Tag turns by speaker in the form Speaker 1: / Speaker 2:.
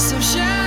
Speaker 1: So shine.